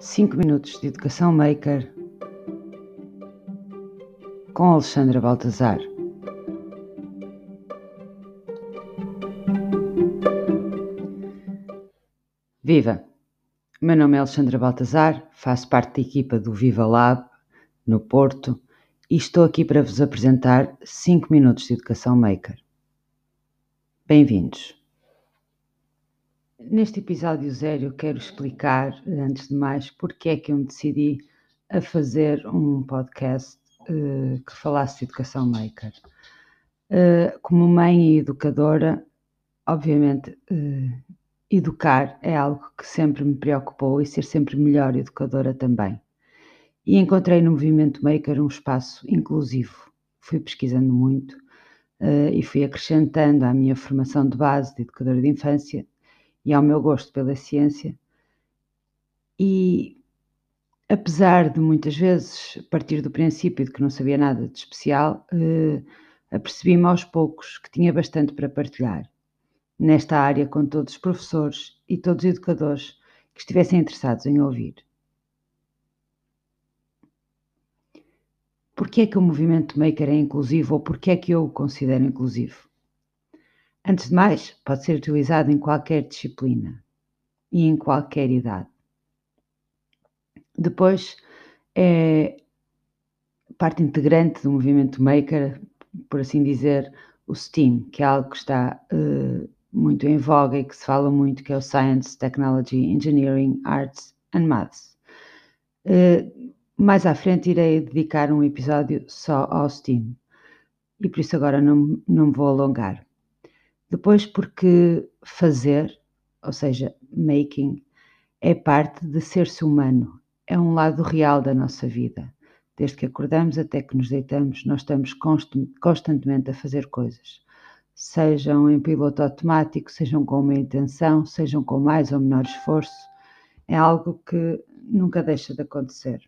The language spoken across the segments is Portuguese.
5 minutos de educação maker com Alexandra Baltazar. Viva! Meu nome é Alexandra Baltazar, faço parte da equipa do Viva Lab no Porto e estou aqui para vos apresentar 5 minutos de educação maker. Bem-vindos! Neste episódio zero eu quero explicar, antes de mais, porque é que eu me decidi a fazer um podcast uh, que falasse de educação maker. Uh, como mãe e educadora, obviamente, uh, educar é algo que sempre me preocupou e ser sempre melhor educadora também. E encontrei no Movimento Maker um espaço inclusivo. Fui pesquisando muito e fui acrescentando à minha formação de base de educadora de infância e ao meu gosto pela ciência. E apesar de muitas vezes partir do princípio de que não sabia nada de especial, eh, apercebi-me aos poucos que tinha bastante para partilhar nesta área com todos os professores e todos os educadores que estivessem interessados em ouvir. Porquê é que o movimento maker é inclusivo ou porquê é que eu o considero inclusivo? Antes de mais, pode ser utilizado em qualquer disciplina e em qualquer idade. Depois, é parte integrante do movimento maker, por assim dizer, o STEAM, que é algo que está uh, muito em voga e que se fala muito, que é o Science, Technology, Engineering, Arts and Maths. Uh, mais à frente irei dedicar um episódio só ao STEAM e por isso agora não, não me vou alongar. Depois, porque fazer, ou seja, making, é parte de ser-se humano, é um lado real da nossa vida. Desde que acordamos até que nos deitamos, nós estamos constantemente a fazer coisas. Sejam em piloto automático, sejam com uma intenção, sejam com mais ou menor esforço, é algo que nunca deixa de acontecer.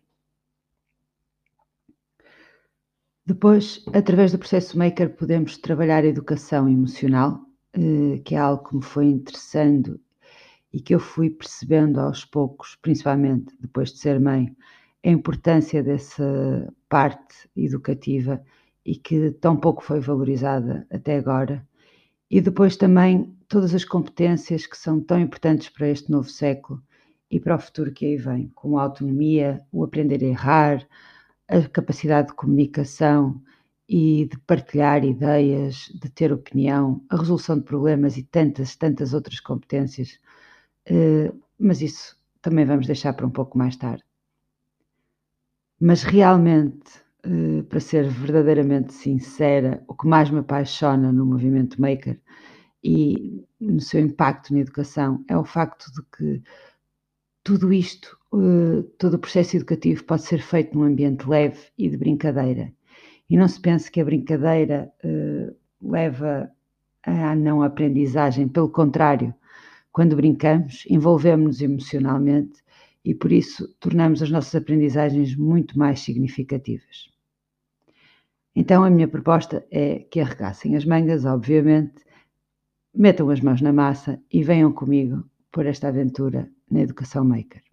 Depois, através do processo Maker, podemos trabalhar a educação emocional, que é algo que me foi interessando e que eu fui percebendo aos poucos, principalmente depois de ser mãe, a importância dessa parte educativa e que tão pouco foi valorizada até agora. E depois também todas as competências que são tão importantes para este novo século e para o futuro que aí vem, como a autonomia, o aprender a errar, a capacidade de comunicação, e de partilhar ideias, de ter opinião, a resolução de problemas e tantas, tantas outras competências. Uh, mas isso também vamos deixar para um pouco mais tarde. Mas realmente, uh, para ser verdadeiramente sincera, o que mais me apaixona no movimento Maker e no seu impacto na educação é o facto de que tudo isto, uh, todo o processo educativo pode ser feito num ambiente leve e de brincadeira e não se pense que a brincadeira uh, leva à não aprendizagem, pelo contrário, quando brincamos, envolvemos-nos emocionalmente e por isso tornamos as nossas aprendizagens muito mais significativas. Então a minha proposta é que arregassem as mangas, obviamente, metam as mãos na massa e venham comigo por esta aventura na Educação Maker.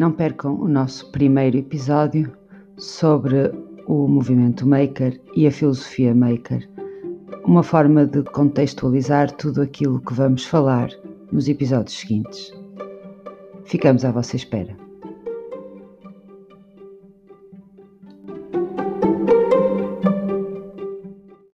Não percam o nosso primeiro episódio sobre o movimento Maker e a filosofia Maker, uma forma de contextualizar tudo aquilo que vamos falar nos episódios seguintes. Ficamos à vossa espera.